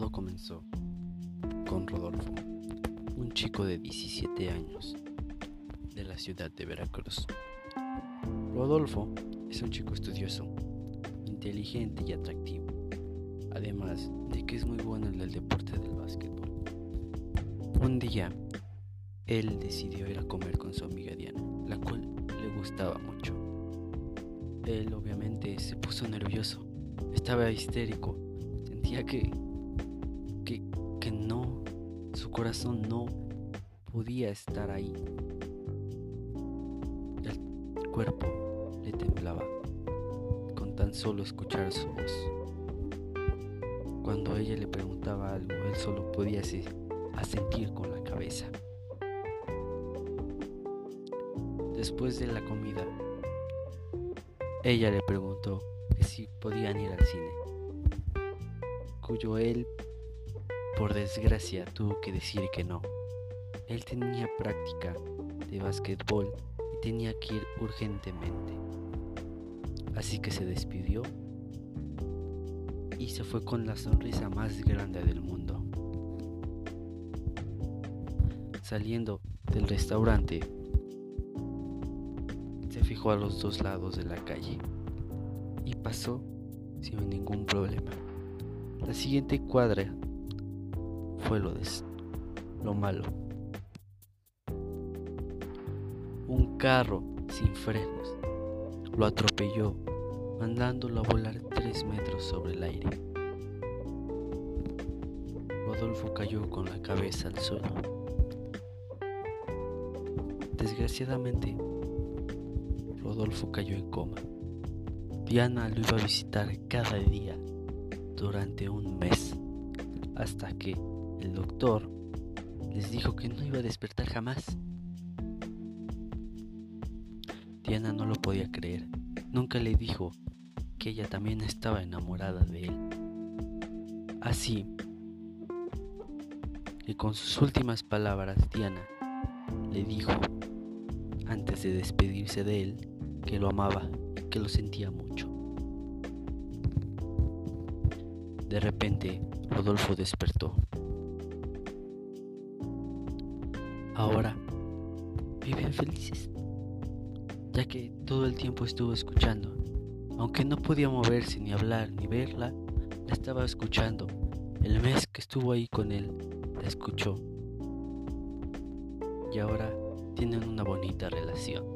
comenzó con Rodolfo, un chico de 17 años de la ciudad de Veracruz. Rodolfo es un chico estudioso, inteligente y atractivo, además de que es muy bueno en el deporte del básquetbol. Un día, él decidió ir a comer con su amiga Diana, la cual le gustaba mucho. Él obviamente se puso nervioso, estaba histérico, sentía que, no, su corazón no podía estar ahí. El cuerpo le temblaba con tan solo escuchar su voz. Cuando ella le preguntaba algo, él solo podía asentir con la cabeza. Después de la comida, ella le preguntó si podían ir al cine, cuyo él por desgracia tuvo que decir que no. Él tenía práctica de básquetbol y tenía que ir urgentemente. Así que se despidió y se fue con la sonrisa más grande del mundo. Saliendo del restaurante, se fijó a los dos lados de la calle y pasó sin ningún problema. La siguiente cuadra fue lo, de, lo malo. Un carro sin frenos lo atropelló, mandándolo a volar tres metros sobre el aire. Rodolfo cayó con la cabeza al suelo. Desgraciadamente, Rodolfo cayó en coma. Diana lo iba a visitar cada día durante un mes, hasta que el doctor les dijo que no iba a despertar jamás. Diana no lo podía creer. Nunca le dijo que ella también estaba enamorada de él. Así que con sus últimas palabras Diana le dijo, antes de despedirse de él, que lo amaba y que lo sentía mucho. De repente, Rodolfo despertó. Ahora viven felices, ya que todo el tiempo estuvo escuchando. Aunque no podía moverse ni hablar ni verla, la estaba escuchando. El mes que estuvo ahí con él, la escuchó. Y ahora tienen una bonita relación.